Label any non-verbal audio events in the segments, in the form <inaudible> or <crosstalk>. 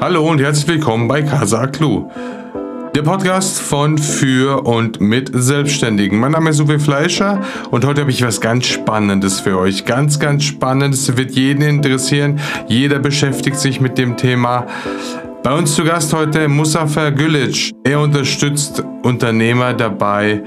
Hallo und herzlich willkommen bei Casa Clue. Der Podcast von, für und mit Selbstständigen. Mein Name ist Uwe Fleischer und heute habe ich was ganz Spannendes für euch. Ganz, ganz Spannendes. Wird jeden interessieren. Jeder beschäftigt sich mit dem Thema. Bei uns zu Gast heute Musafer Gülic. Er unterstützt Unternehmer dabei,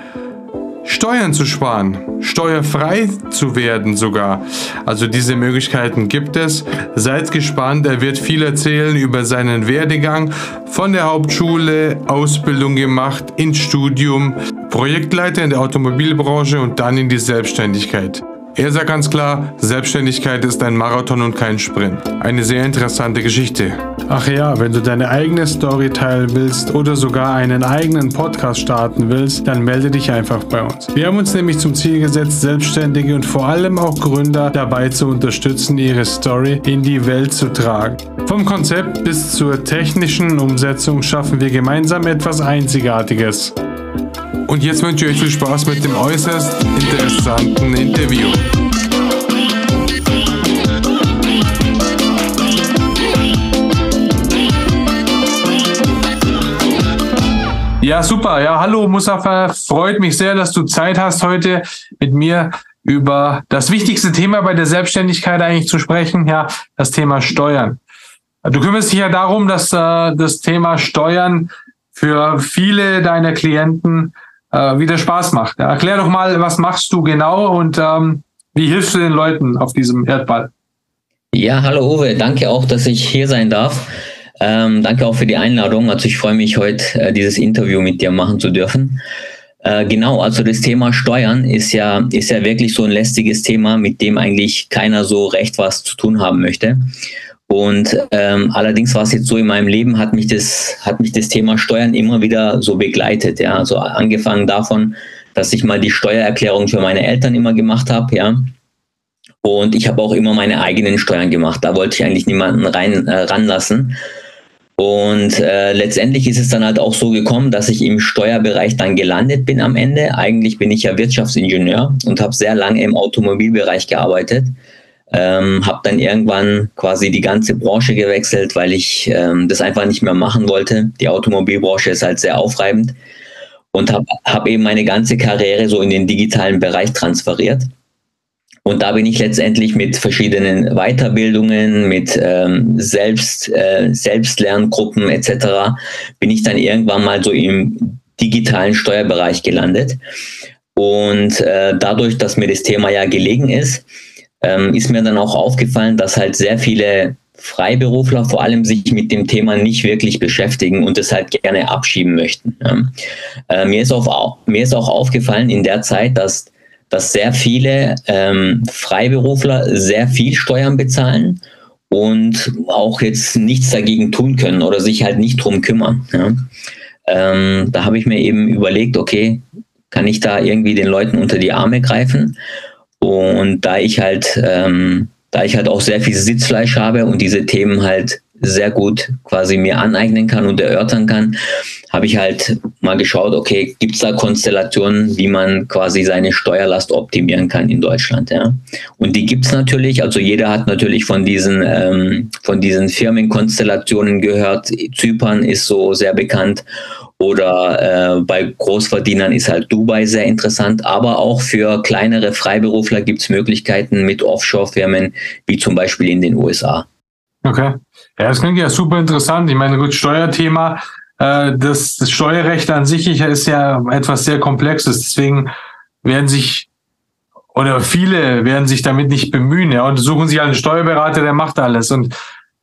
Steuern zu sparen, steuerfrei zu werden sogar. Also diese Möglichkeiten gibt es. Seid gespannt, er wird viel erzählen über seinen Werdegang von der Hauptschule, Ausbildung gemacht, ins Studium, Projektleiter in der Automobilbranche und dann in die Selbstständigkeit. Er sagt ganz klar, Selbstständigkeit ist ein Marathon und kein Sprint. Eine sehr interessante Geschichte. Ach ja, wenn du deine eigene Story teilen willst oder sogar einen eigenen Podcast starten willst, dann melde dich einfach bei uns. Wir haben uns nämlich zum Ziel gesetzt, Selbstständige und vor allem auch Gründer dabei zu unterstützen, ihre Story in die Welt zu tragen. Vom Konzept bis zur technischen Umsetzung schaffen wir gemeinsam etwas Einzigartiges. Und jetzt wünsche ich euch viel Spaß mit dem äußerst interessanten Interview. Ja, super. Ja, hallo Mustafa. Freut mich sehr, dass du Zeit hast, heute mit mir über das wichtigste Thema bei der Selbstständigkeit eigentlich zu sprechen. Ja, das Thema Steuern. Du kümmerst dich ja darum, dass äh, das Thema Steuern für viele deiner Klienten äh, wieder Spaß macht. Ja, erklär doch mal, was machst du genau und ähm, wie hilfst du den Leuten auf diesem Erdball? Ja, hallo Uwe, danke auch, dass ich hier sein darf. Ähm, danke auch für die Einladung. Also ich freue mich heute, äh, dieses Interview mit dir machen zu dürfen. Äh, genau, also das Thema Steuern ist ja, ist ja wirklich so ein lästiges Thema, mit dem eigentlich keiner so recht was zu tun haben möchte. Und ähm, allerdings war es jetzt so in meinem Leben, hat mich das, hat mich das Thema Steuern immer wieder so begleitet. Ja, also angefangen davon, dass ich mal die Steuererklärung für meine Eltern immer gemacht habe, ja. Und ich habe auch immer meine eigenen Steuern gemacht. Da wollte ich eigentlich niemanden rein äh, ranlassen. Und äh, letztendlich ist es dann halt auch so gekommen, dass ich im Steuerbereich dann gelandet bin am Ende. Eigentlich bin ich ja Wirtschaftsingenieur und habe sehr lange im Automobilbereich gearbeitet. Ähm, habe dann irgendwann quasi die ganze Branche gewechselt, weil ich ähm, das einfach nicht mehr machen wollte. Die Automobilbranche ist halt sehr aufreibend und habe hab eben meine ganze Karriere so in den digitalen Bereich transferiert. Und da bin ich letztendlich mit verschiedenen Weiterbildungen, mit ähm, Selbst, äh, Selbstlerngruppen etc. bin ich dann irgendwann mal so im digitalen Steuerbereich gelandet. Und äh, dadurch, dass mir das Thema ja gelegen ist, ähm, ist mir dann auch aufgefallen, dass halt sehr viele Freiberufler vor allem sich mit dem Thema nicht wirklich beschäftigen und es halt gerne abschieben möchten. Ja. Äh, mir, ist auch, mir ist auch aufgefallen in der Zeit, dass, dass sehr viele ähm, Freiberufler sehr viel Steuern bezahlen und auch jetzt nichts dagegen tun können oder sich halt nicht drum kümmern. Ja. Ähm, da habe ich mir eben überlegt, okay, kann ich da irgendwie den Leuten unter die Arme greifen? Und da ich halt, ähm, da ich halt auch sehr viel Sitzfleisch habe und diese Themen halt sehr gut quasi mir aneignen kann und erörtern kann, habe ich halt mal geschaut, okay, gibt es da Konstellationen, wie man quasi seine Steuerlast optimieren kann in Deutschland, ja. Und die gibt es natürlich, also jeder hat natürlich von diesen, ähm, von diesen Firmenkonstellationen gehört. Zypern ist so sehr bekannt oder äh, bei Großverdienern ist halt Dubai sehr interessant, aber auch für kleinere Freiberufler gibt es Möglichkeiten mit Offshore-Firmen, wie zum Beispiel in den USA. Okay. Ja, das klingt ja super interessant. Ich meine, gut, Steuerthema, äh, das, das Steuerrecht an sich ist ja etwas sehr Komplexes. Deswegen werden sich oder viele werden sich damit nicht bemühen, ja, und suchen sich einen Steuerberater, der macht alles. Und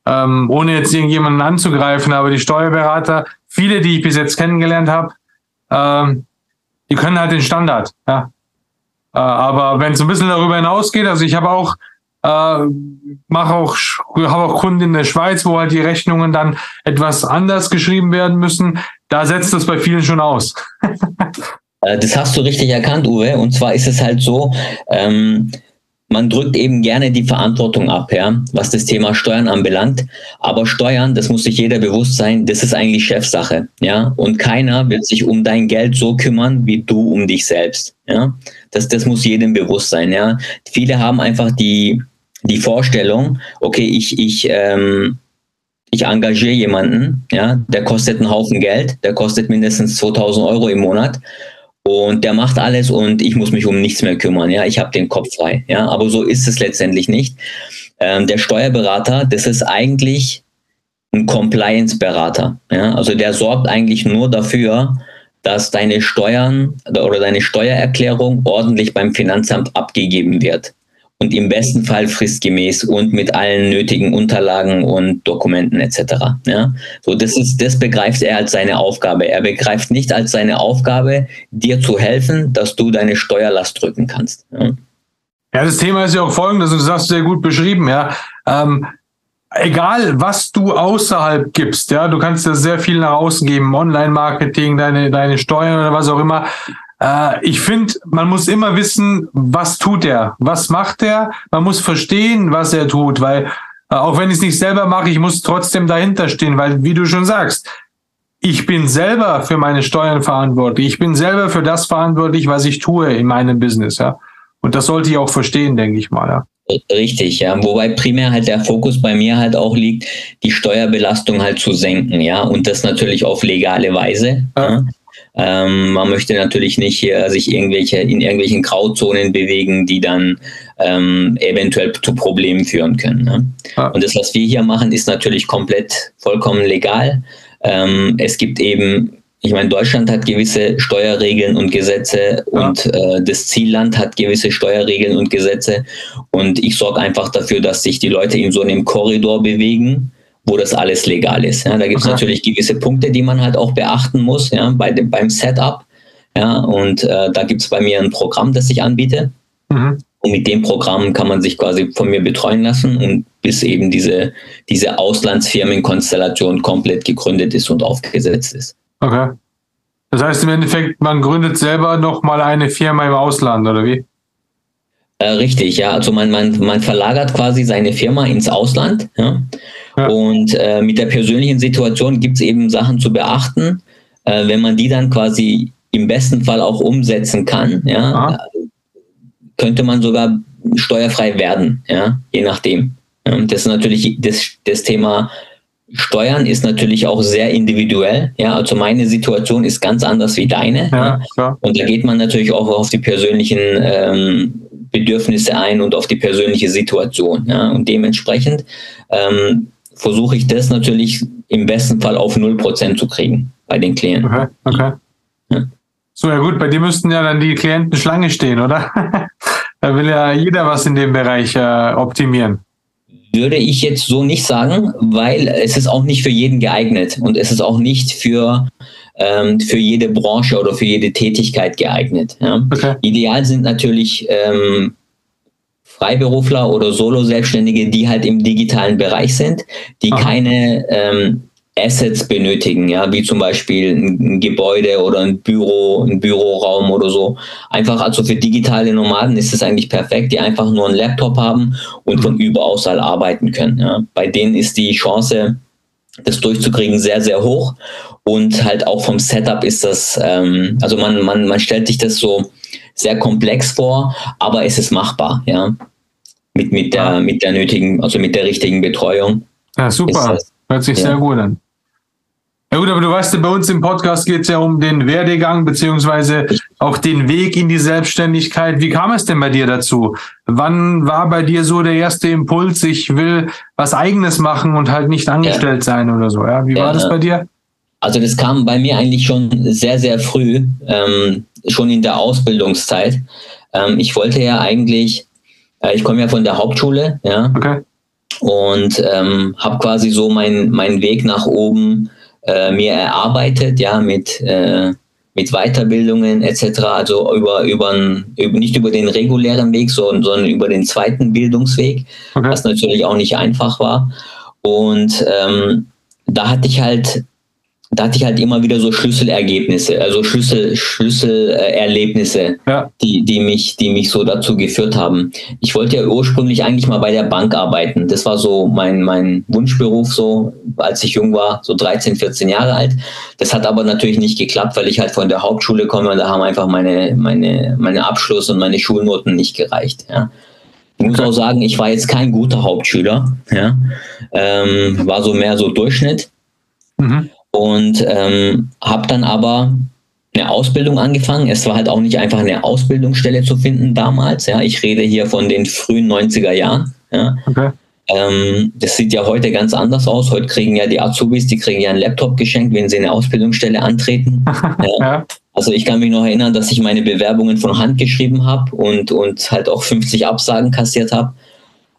ähm, ohne jetzt irgendjemanden anzugreifen, aber die Steuerberater, viele, die ich bis jetzt kennengelernt habe, ähm, die können halt den Standard. Ja. Äh, aber wenn es ein bisschen darüber hinausgeht, also ich habe auch äh, mache auch habe auch Kunden in der Schweiz, wo halt die Rechnungen dann etwas anders geschrieben werden müssen. Da setzt das bei vielen schon aus. <laughs> Äh, das hast du richtig erkannt, Uwe. Und zwar ist es halt so, ähm, man drückt eben gerne die Verantwortung ab, ja, was das Thema Steuern anbelangt. Aber Steuern, das muss sich jeder bewusst sein, das ist eigentlich Chefsache, ja. Und keiner wird sich um dein Geld so kümmern wie du um dich selbst, ja. Das, das muss jedem bewusst sein, ja. Viele haben einfach die, die Vorstellung, okay, ich, ich, ähm, ich engagiere jemanden, ja, der kostet einen Haufen Geld, der kostet mindestens 2000 Euro im Monat und der macht alles und ich muss mich um nichts mehr kümmern, ja, ich habe den Kopf frei, ja, aber so ist es letztendlich nicht. Ähm, der Steuerberater, das ist eigentlich ein Compliance-Berater, ja, also der sorgt eigentlich nur dafür, dass deine Steuern oder deine Steuererklärung ordentlich beim Finanzamt abgegeben wird und im besten Fall fristgemäß und mit allen nötigen Unterlagen und Dokumenten etc. Ja? So, das ist, das begreift er als seine Aufgabe. Er begreift nicht als seine Aufgabe, dir zu helfen, dass du deine Steuerlast drücken kannst. Ja, ja das Thema ist ja auch folgendes, und das hast du sehr gut beschrieben, ja. Ähm, egal was du außerhalb gibst, ja, du kannst ja sehr viel nach außen geben, Online-Marketing, deine, deine Steuern oder was auch immer. Äh, ich finde, man muss immer wissen, was tut er, was macht er. Man muss verstehen, was er tut, weil äh, auch wenn ich es nicht selber mache, ich muss trotzdem dahinter stehen, weil wie du schon sagst, ich bin selber für meine Steuern verantwortlich. Ich bin selber für das verantwortlich, was ich tue in meinem Business, ja. Und das sollte ich auch verstehen, denke ich mal, ja. Richtig, ja. Wobei primär halt der Fokus bei mir halt auch liegt, die Steuerbelastung halt zu senken, ja. Und das natürlich auf legale Weise. Ja. ja. Ähm, man möchte natürlich nicht äh, sich irgendwelche in irgendwelchen Grauzonen bewegen, die dann ähm, eventuell zu Problemen führen können. Ne? Ja. Und das, was wir hier machen, ist natürlich komplett vollkommen legal. Ähm, es gibt eben ich meine, Deutschland hat gewisse Steuerregeln und Gesetze ja. und äh, das Zielland hat gewisse Steuerregeln und Gesetze. Und ich sorge einfach dafür, dass sich die Leute in so einem Korridor bewegen, wo das alles legal ist. Ja, da gibt es okay. natürlich gewisse Punkte, die man halt auch beachten muss, ja, bei dem, beim Setup. Ja, und äh, da gibt es bei mir ein Programm, das ich anbiete. Mhm. Und mit dem Programm kann man sich quasi von mir betreuen lassen und bis eben diese, diese Auslandsfirmenkonstellation komplett gegründet ist und aufgesetzt ist. Okay. Das heißt im Endeffekt, man gründet selber nochmal eine Firma im Ausland, oder wie? Äh, richtig, ja. Also man, man, man verlagert quasi seine Firma ins Ausland. Ja? Ja. Und äh, mit der persönlichen Situation gibt es eben Sachen zu beachten. Äh, wenn man die dann quasi im besten Fall auch umsetzen kann, ja, Aha. könnte man sogar steuerfrei werden, ja, je nachdem. Das ist natürlich das, das Thema Steuern ist natürlich auch sehr individuell. Ja, also meine Situation ist ganz anders wie deine. Ja, ja. Und da geht man natürlich auch auf die persönlichen ähm, Bedürfnisse ein und auf die persönliche Situation. Ja? Und dementsprechend ähm, versuche ich das natürlich im besten Fall auf 0% zu kriegen bei den Klienten. Okay, okay. Ja. So, ja gut, bei dir müssten ja dann die Klienten Schlange stehen, oder? <laughs> da will ja jeder was in dem Bereich äh, optimieren. Würde ich jetzt so nicht sagen, weil es ist auch nicht für jeden geeignet und es ist auch nicht für ähm, für jede Branche oder für jede Tätigkeit geeignet. Ja. Okay. Ideal sind natürlich ähm, Freiberufler oder Solo-Selbstständige, die halt im digitalen Bereich sind, die Aha. keine ähm, Assets benötigen, ja, wie zum Beispiel ein Gebäude oder ein Büro, ein Büroraum oder so. Einfach, also für digitale Nomaden ist es eigentlich perfekt, die einfach nur einen Laptop haben und von mhm. überaus arbeiten können. Ja. Bei denen ist die Chance, das durchzukriegen, sehr, sehr hoch. Und halt auch vom Setup ist das, ähm, also man, man, man stellt sich das so sehr komplex vor, aber es ist machbar, ja. Mit, mit, der, mit der nötigen, also mit der richtigen Betreuung. Ja, super. Das, Hört sich ja. sehr gut an. Ja gut, aber du weißt, bei uns im Podcast geht es ja um den Werdegang beziehungsweise auch den Weg in die Selbstständigkeit. Wie kam es denn bei dir dazu? Wann war bei dir so der erste Impuls, ich will was eigenes machen und halt nicht angestellt ja. sein oder so? Ja, wie ja, war das bei dir? Also das kam bei mir eigentlich schon sehr, sehr früh, ähm, schon in der Ausbildungszeit. Ähm, ich wollte ja eigentlich, äh, ich komme ja von der Hauptschule, ja. Okay. Und ähm, habe quasi so meinen mein Weg nach oben äh, mir erarbeitet, ja, mit, äh, mit Weiterbildungen etc. Also über, über, über nicht über den regulären Weg, sondern, sondern über den zweiten Bildungsweg, okay. was natürlich auch nicht einfach war. Und ähm, da hatte ich halt da hatte ich halt immer wieder so Schlüsselergebnisse, also Schlüssel, Schlüsselerlebnisse, ja. die, die, mich, die mich so dazu geführt haben. Ich wollte ja ursprünglich eigentlich mal bei der Bank arbeiten. Das war so mein, mein Wunschberuf, so als ich jung war, so 13, 14 Jahre alt. Das hat aber natürlich nicht geklappt, weil ich halt von der Hauptschule komme und da haben einfach meine, meine, meine Abschluss und meine Schulnoten nicht gereicht. Ja. Ich muss auch sagen, ich war jetzt kein guter Hauptschüler. Ja? Ähm, war so mehr so Durchschnitt. Mhm. Und ähm, habe dann aber eine Ausbildung angefangen. Es war halt auch nicht einfach eine Ausbildungsstelle zu finden damals. Ja, ich rede hier von den frühen 90er Jahren. Ja. Okay. Ähm, das sieht ja heute ganz anders aus. Heute kriegen ja die Azubis, die kriegen ja einen Laptop geschenkt, wenn sie eine Ausbildungsstelle antreten. <laughs> ja. Also ich kann mich noch erinnern, dass ich meine Bewerbungen von Hand geschrieben habe und, und halt auch 50 Absagen kassiert habe.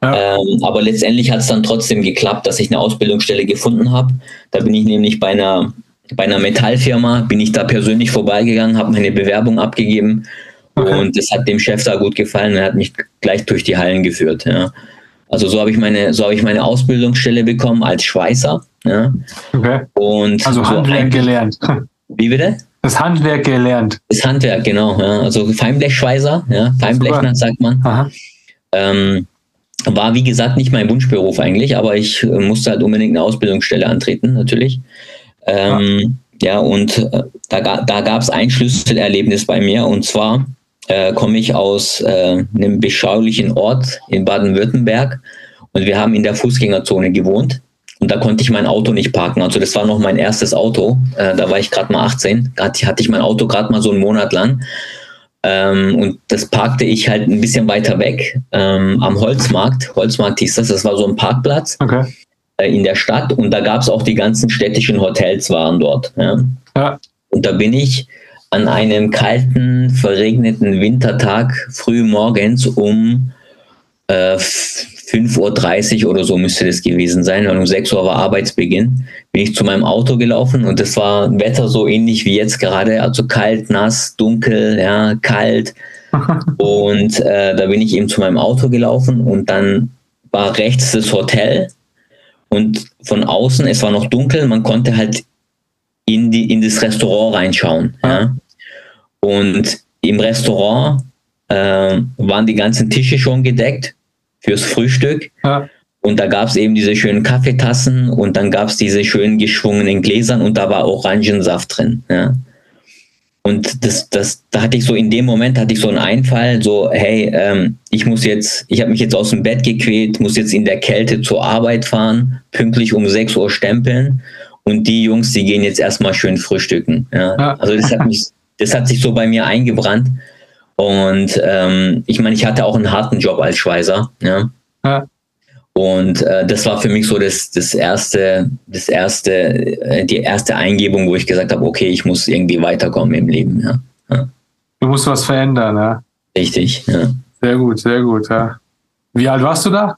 Ja. Ähm, aber letztendlich hat es dann trotzdem geklappt, dass ich eine Ausbildungsstelle gefunden habe. Da bin ich nämlich bei einer bei einer Metallfirma bin ich da persönlich vorbeigegangen, habe meine Bewerbung abgegeben okay. und das hat dem Chef da gut gefallen. Er hat mich gleich durch die Hallen geführt. Ja. Also so habe ich meine, so habe ich meine Ausbildungsstelle bekommen als Schweißer. Ja. Okay. Und also so Handwerk gelernt. Wie bitte? Das Handwerk gelernt. Das Handwerk, genau. Ja. Also Feinblechschweißer, ja, Feinblechner sagt man. Ähm, war wie gesagt nicht mein Wunschberuf eigentlich, aber ich äh, musste halt unbedingt eine Ausbildungsstelle antreten, natürlich. Ähm, ja. ja. und äh, da, da gab es ein Schlüsselerlebnis bei mir und zwar äh, komme ich aus äh, einem beschaulichen Ort in Baden-Württemberg und wir haben in der Fußgängerzone gewohnt und da konnte ich mein Auto nicht parken. Also das war noch mein erstes Auto. Äh, da war ich gerade mal 18. Da hatte ich mein Auto gerade mal so einen Monat lang. Ähm, und das parkte ich halt ein bisschen weiter weg ähm, am Holzmarkt. Holzmarkt hieß das. Das war so ein Parkplatz. Okay. Äh, in der Stadt und da gab es auch die ganzen städtischen Hotels waren dort. Ja. ja. Und da bin ich an einem kalten, verregneten Wintertag früh morgens um äh, 5.30 Uhr oder so müsste das gewesen sein, weil um 6 Uhr war Arbeitsbeginn, bin ich zu meinem Auto gelaufen und das war Wetter so ähnlich wie jetzt gerade, also kalt, nass, dunkel, ja, kalt. <laughs> und äh, da bin ich eben zu meinem Auto gelaufen und dann war rechts das Hotel und von außen, es war noch dunkel, man konnte halt in, die, in das Restaurant reinschauen. Ja. ja. Und im Restaurant äh, waren die ganzen Tische schon gedeckt fürs Frühstück. Ja. Und da gab es eben diese schönen Kaffeetassen und dann gab es diese schönen geschwungenen Gläsern und da war Orangensaft drin. Ja. Und das, das, da hatte ich so in dem Moment hatte ich so einen Einfall, so, hey, ähm, ich muss jetzt, ich habe mich jetzt aus dem Bett gequält, muss jetzt in der Kälte zur Arbeit fahren, pünktlich um 6 Uhr stempeln und die Jungs, die gehen jetzt erstmal schön frühstücken. Ja. ja. Also das hat mich, das hat sich so bei mir eingebrannt. Und ähm, ich meine, ich hatte auch einen harten Job als Schweißer. Ja. ja. Und äh, das war für mich so das, das erste, das erste, äh, die erste Eingebung, wo ich gesagt habe, okay, ich muss irgendwie weiterkommen im Leben. Ja. ja. Du musst was verändern, ja. Richtig, ja. Sehr gut, sehr gut, ja. Wie alt warst du da?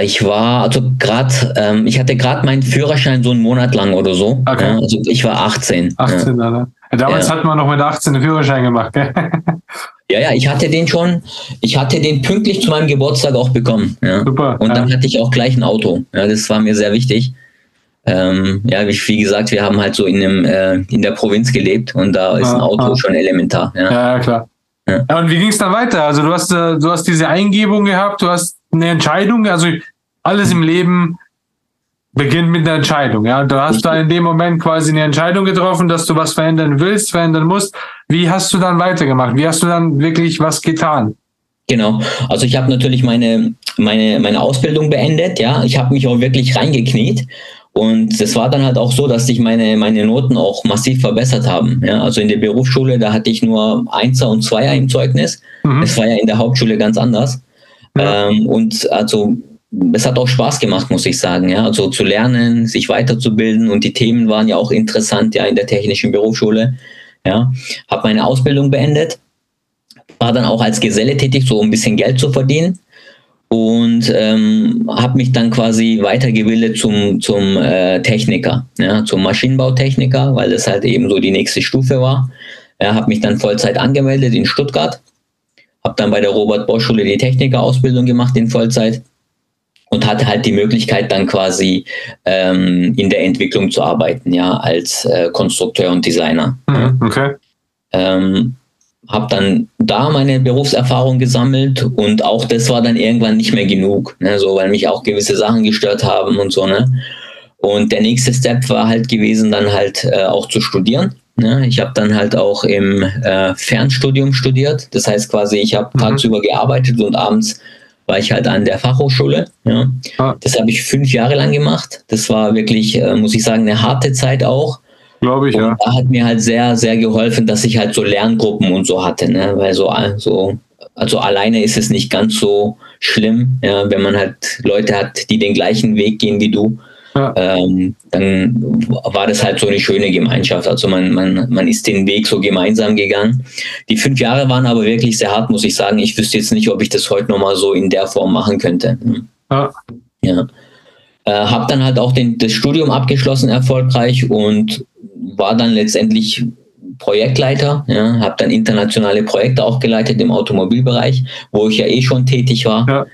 Ich war, also gerade, ähm, ich hatte gerade meinen Führerschein so einen Monat lang oder so. Okay. Ja, also ich war 18. 18, ja. Ne? Damals ja. hat man noch mit 18 einen Führerschein gemacht, gell? <laughs> Ja, ja, ich hatte den schon, ich hatte den pünktlich zu meinem Geburtstag auch bekommen. Ja. Super. Und dann ja. hatte ich auch gleich ein Auto. Ja, das war mir sehr wichtig. Ähm, ja, wie, wie, gesagt, wir haben halt so in, einem, äh, in der Provinz gelebt und da ist ah, ein Auto ah. schon elementar. Ja, ja klar. Ja. und wie ging es dann weiter? Also du hast, äh, du hast diese Eingebung gehabt, du hast eine Entscheidung, also alles im Leben beginnt mit einer Entscheidung. Ja, du hast da in dem Moment quasi eine Entscheidung getroffen, dass du was verändern willst, verändern musst. Wie hast du dann weitergemacht? Wie hast du dann wirklich was getan? Genau. Also ich habe natürlich meine, meine, meine Ausbildung beendet. Ja, ich habe mich auch wirklich reingekniet. Und es war dann halt auch so, dass sich meine, meine Noten auch massiv verbessert haben. Ja, also in der Berufsschule, da hatte ich nur Einser und Zweier im Zeugnis. Mhm. Das war ja in der Hauptschule ganz anders. Ja. Ähm, und also es hat auch Spaß gemacht, muss ich sagen. Ja, also zu lernen, sich weiterzubilden und die Themen waren ja auch interessant, ja, in der technischen Berufsschule. Ja, habe meine Ausbildung beendet, war dann auch als Geselle tätig, so um ein bisschen Geld zu verdienen und ähm, habe mich dann quasi weitergebildet zum, zum äh, Techniker, ja, zum Maschinenbautechniker, weil das halt eben so die nächste Stufe war. Ja, habe mich dann Vollzeit angemeldet in Stuttgart, habe dann bei der Robert Bosch Schule die Technikerausbildung gemacht in Vollzeit und hatte halt die Möglichkeit dann quasi ähm, in der Entwicklung zu arbeiten, ja, als äh, Konstrukteur und Designer. Mhm, okay. Ähm, habe dann da meine Berufserfahrung gesammelt und auch das war dann irgendwann nicht mehr genug, ne, so weil mich auch gewisse Sachen gestört haben und so ne. Und der nächste Step war halt gewesen, dann halt äh, auch zu studieren. Ne? Ich habe dann halt auch im äh, Fernstudium studiert. Das heißt quasi, ich habe mhm. tagsüber gearbeitet und abends war ich halt an der Fachhochschule. Ja. Ah. Das habe ich fünf Jahre lang gemacht. Das war wirklich, äh, muss ich sagen, eine harte Zeit auch. Glaube ich, und ja. Da hat mir halt sehr, sehr geholfen, dass ich halt so Lerngruppen und so hatte, ne? Weil so, so also alleine ist es nicht ganz so schlimm, ja, wenn man halt Leute hat, die den gleichen Weg gehen wie du. Ja. Ähm, dann war das halt so eine schöne Gemeinschaft. Also man, man, man ist den Weg so gemeinsam gegangen. Die fünf Jahre waren aber wirklich sehr hart, muss ich sagen. Ich wüsste jetzt nicht, ob ich das heute nochmal so in der Form machen könnte. Ja. ja. Äh, habe dann halt auch den, das Studium abgeschlossen erfolgreich und war dann letztendlich Projektleiter, ja, habe dann internationale Projekte auch geleitet im Automobilbereich, wo ich ja eh schon tätig war. Ja.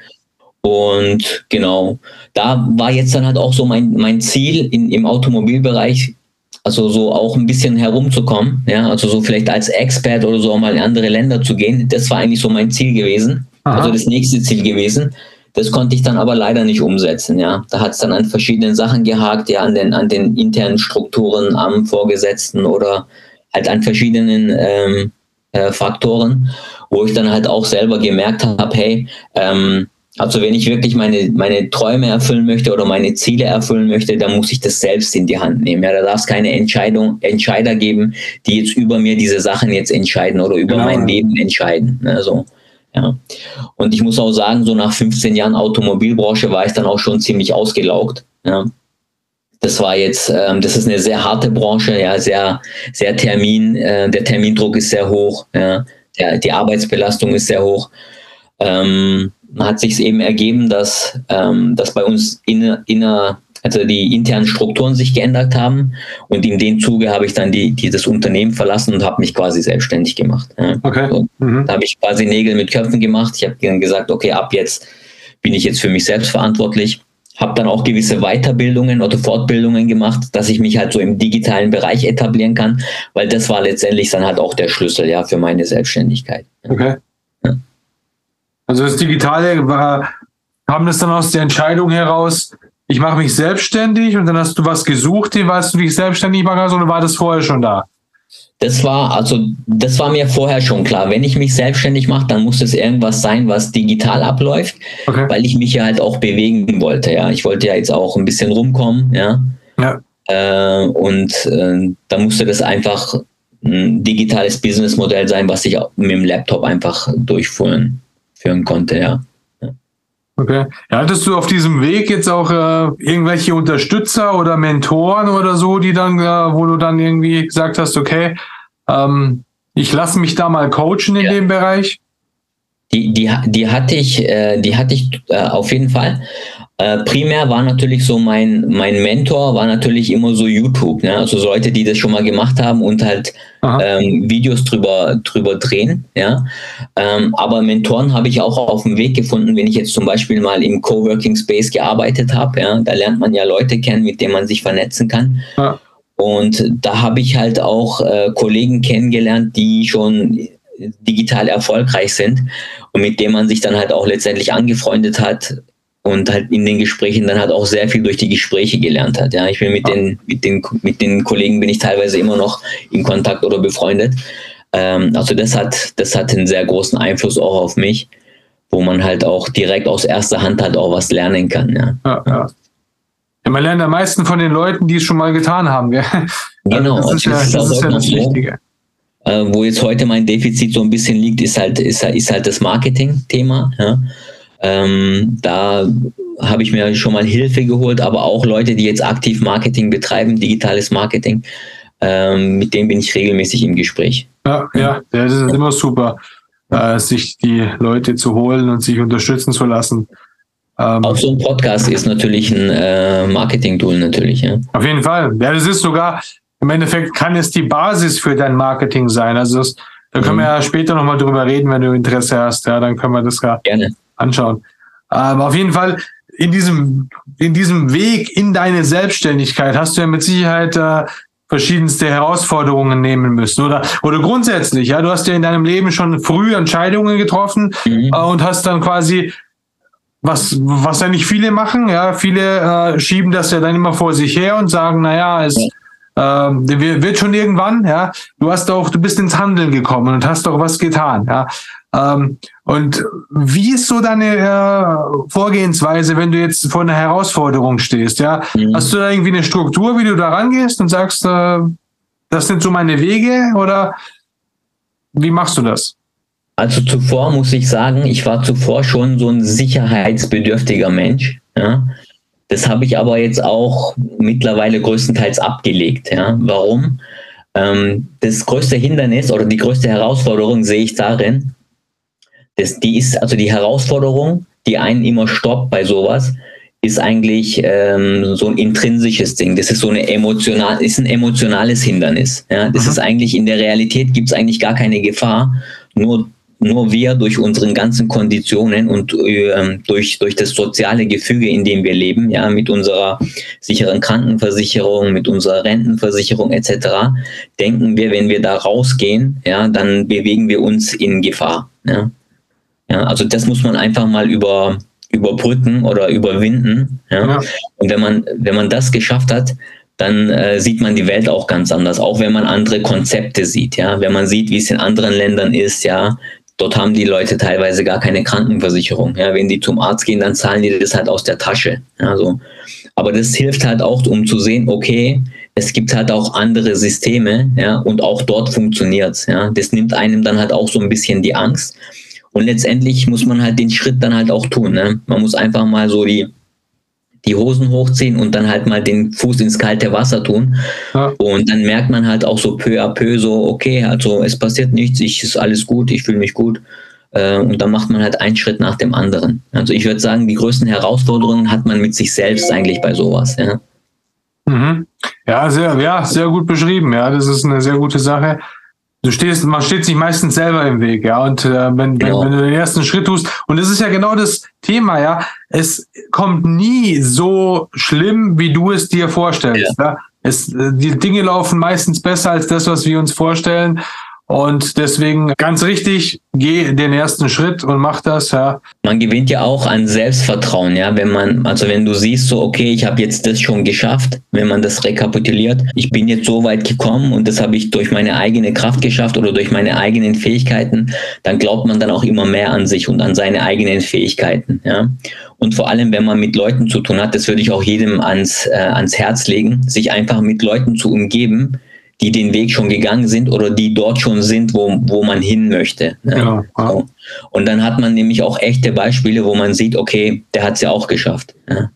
Und genau, da war jetzt dann halt auch so mein, mein Ziel in, im Automobilbereich, also so auch ein bisschen herumzukommen, ja, also so vielleicht als Expert oder so mal in andere Länder zu gehen. Das war eigentlich so mein Ziel gewesen, Aha. also das nächste Ziel gewesen. Das konnte ich dann aber leider nicht umsetzen, ja. Da hat es dann an verschiedenen Sachen gehakt, ja, an den, an den internen Strukturen am Vorgesetzten oder halt an verschiedenen ähm, äh, Faktoren, wo ich dann halt auch selber gemerkt habe, hey, ähm, also wenn ich wirklich meine, meine Träume erfüllen möchte oder meine Ziele erfüllen möchte, dann muss ich das selbst in die Hand nehmen. Ja, da darf es keine Entscheidung, Entscheider geben, die jetzt über mir diese Sachen jetzt entscheiden oder über genau. mein Leben entscheiden. Also, ja. Und ich muss auch sagen, so nach 15 Jahren Automobilbranche war ich dann auch schon ziemlich ausgelaugt. Ja. Das war jetzt, ähm, das ist eine sehr harte Branche, ja, sehr, sehr Termin, äh, der Termindruck ist sehr hoch, ja, der, die Arbeitsbelastung ist sehr hoch. Ähm, hat sich eben ergeben, dass, ähm, dass bei uns inner, inner, also die internen Strukturen sich geändert haben und in dem Zuge habe ich dann die, die das Unternehmen verlassen und habe mich quasi selbstständig gemacht. Ja. Okay. Mhm. Da habe ich quasi Nägel mit Köpfen gemacht. Ich habe dann gesagt, okay, ab jetzt bin ich jetzt für mich selbst verantwortlich habe dann auch gewisse Weiterbildungen oder Fortbildungen gemacht, dass ich mich halt so im digitalen Bereich etablieren kann, weil das war letztendlich dann halt auch der Schlüssel ja für meine Selbstständigkeit. Okay. Also das Digitale war, haben das dann aus der Entscheidung heraus, ich mache mich selbstständig und dann hast du was gesucht, was du dich selbstständig machen kannst, oder war das vorher schon da? Das war, also, das war mir vorher schon klar. Wenn ich mich selbstständig mache, dann muss es irgendwas sein, was digital abläuft, okay. weil ich mich ja halt auch bewegen wollte. Ja, ich wollte ja jetzt auch ein bisschen rumkommen. Ja. ja. Äh, und äh, da musste das einfach ein digitales Businessmodell sein, was ich mit dem Laptop einfach durchführen führen konnte. Ja. Okay. Ja, hattest du auf diesem Weg jetzt auch äh, irgendwelche Unterstützer oder Mentoren oder so, die dann, äh, wo du dann irgendwie gesagt hast, okay, ähm, ich lasse mich da mal coachen in ja. dem Bereich? Die, die, die hatte ich, äh, die hatte ich äh, auf jeden Fall. Äh, primär war natürlich so mein, mein Mentor, war natürlich immer so YouTube, ne? also so Leute, die das schon mal gemacht haben und halt ähm, Videos drüber, drüber drehen. Ja? Ähm, aber Mentoren habe ich auch auf dem Weg gefunden, wenn ich jetzt zum Beispiel mal im Coworking Space gearbeitet habe. Ja? Da lernt man ja Leute kennen, mit denen man sich vernetzen kann. Ja. Und da habe ich halt auch äh, Kollegen kennengelernt, die schon digital erfolgreich sind und mit denen man sich dann halt auch letztendlich angefreundet hat und halt in den Gesprächen dann halt auch sehr viel durch die Gespräche gelernt hat. Ja, ich bin mit den, mit den, mit den Kollegen bin ich teilweise immer noch in Kontakt oder befreundet. Ähm, also das hat, das hat einen sehr großen Einfluss auch auf mich, wo man halt auch direkt aus erster Hand halt auch was lernen kann. Ja. ja, ja. ja man lernt am meisten von den Leuten, die es schon mal getan haben. Gell? Genau, das ist, ja, das, ist, ist ja das Wichtige. Äh, wo jetzt heute mein Defizit so ein bisschen liegt, ist halt, ist, ist halt das Marketing-Thema. Ja. Ähm, da habe ich mir schon mal Hilfe geholt, aber auch Leute, die jetzt aktiv Marketing betreiben, digitales Marketing, ähm, mit denen bin ich regelmäßig im Gespräch. Ja, ja, das ist immer super, äh, sich die Leute zu holen und sich unterstützen zu lassen. Ähm, auch so ein Podcast ist natürlich ein äh, Marketing-Tool natürlich. Ja. Auf jeden Fall. Ja, das ist sogar, im Endeffekt kann es die Basis für dein Marketing sein. Also das, da können mhm. wir ja später nochmal drüber reden, wenn du Interesse hast. Ja, dann können wir das ja Gerne. anschauen. Aber auf jeden Fall in diesem, in diesem Weg in deine Selbstständigkeit hast du ja mit Sicherheit äh, verschiedenste Herausforderungen nehmen müssen oder oder grundsätzlich ja du hast ja in deinem Leben schon früh Entscheidungen getroffen mhm. äh, und hast dann quasi was was ja nicht viele machen ja viele äh, schieben das ja dann immer vor sich her und sagen na ja es ähm, wird schon irgendwann, ja. Du hast auch, du bist ins Handeln gekommen und hast doch was getan, ja. Ähm, und wie ist so deine äh, Vorgehensweise, wenn du jetzt vor einer Herausforderung stehst, ja? Mhm. Hast du da irgendwie eine Struktur, wie du da rangehst und sagst, äh, das sind so meine Wege oder wie machst du das? Also zuvor muss ich sagen, ich war zuvor schon so ein sicherheitsbedürftiger Mensch. Ja. Das habe ich aber jetzt auch mittlerweile größtenteils abgelegt. Ja. Warum? Ähm, das größte Hindernis oder die größte Herausforderung sehe ich darin, dass die ist, also die Herausforderung, die einen immer stoppt bei sowas, ist eigentlich ähm, so ein intrinsisches Ding. Das ist so eine emotional, ist ein emotionales Hindernis. Ja, das mhm. ist eigentlich in der Realität gibt es eigentlich gar keine Gefahr. Nur nur wir durch unseren ganzen Konditionen und äh, durch, durch das soziale Gefüge, in dem wir leben, ja, mit unserer sicheren Krankenversicherung, mit unserer Rentenversicherung etc., denken wir, wenn wir da rausgehen, ja, dann bewegen wir uns in Gefahr. Ja. Ja, also das muss man einfach mal über, überbrücken oder überwinden. Ja. ja. Und wenn man, wenn man das geschafft hat, dann äh, sieht man die Welt auch ganz anders, auch wenn man andere Konzepte sieht, ja, wenn man sieht, wie es in anderen Ländern ist, ja, dort haben die Leute teilweise gar keine Krankenversicherung. Ja, wenn die zum Arzt gehen, dann zahlen die das halt aus der Tasche. Ja, so. Aber das hilft halt auch, um zu sehen, okay, es gibt halt auch andere Systeme, ja, und auch dort funktioniert's. Ja. Das nimmt einem dann halt auch so ein bisschen die Angst. Und letztendlich muss man halt den Schritt dann halt auch tun. Ne? Man muss einfach mal so die, die Hosen hochziehen und dann halt mal den Fuß ins kalte Wasser tun. Ja. Und dann merkt man halt auch so peu à peu so, okay, also es passiert nichts, ich ist alles gut, ich fühle mich gut. Äh, und dann macht man halt einen Schritt nach dem anderen. Also ich würde sagen, die größten Herausforderungen hat man mit sich selbst eigentlich bei sowas. Ja, mhm. ja, sehr, ja sehr gut beschrieben. Ja, das ist eine sehr gute Sache du stehst, man steht sich meistens selber im Weg, ja. Und äh, wenn, genau. wenn, wenn, du den ersten Schritt tust, und es ist ja genau das Thema, ja, es kommt nie so schlimm, wie du es dir vorstellst. Ja. ja? Es, äh, die Dinge laufen meistens besser als das, was wir uns vorstellen. Und deswegen ganz richtig, geh den ersten Schritt und mach das, ja. Man gewinnt ja auch an Selbstvertrauen, ja, wenn man, also wenn du siehst, so, okay, ich habe jetzt das schon geschafft, wenn man das rekapituliert, ich bin jetzt so weit gekommen und das habe ich durch meine eigene Kraft geschafft oder durch meine eigenen Fähigkeiten, dann glaubt man dann auch immer mehr an sich und an seine eigenen Fähigkeiten, ja. Und vor allem, wenn man mit Leuten zu tun hat, das würde ich auch jedem ans, äh, ans Herz legen, sich einfach mit Leuten zu umgeben, die den Weg schon gegangen sind oder die dort schon sind, wo, wo man hin möchte. Ne? Ja, ja. So. Und dann hat man nämlich auch echte Beispiele, wo man sieht, okay, der hat es ja auch geschafft. Ja?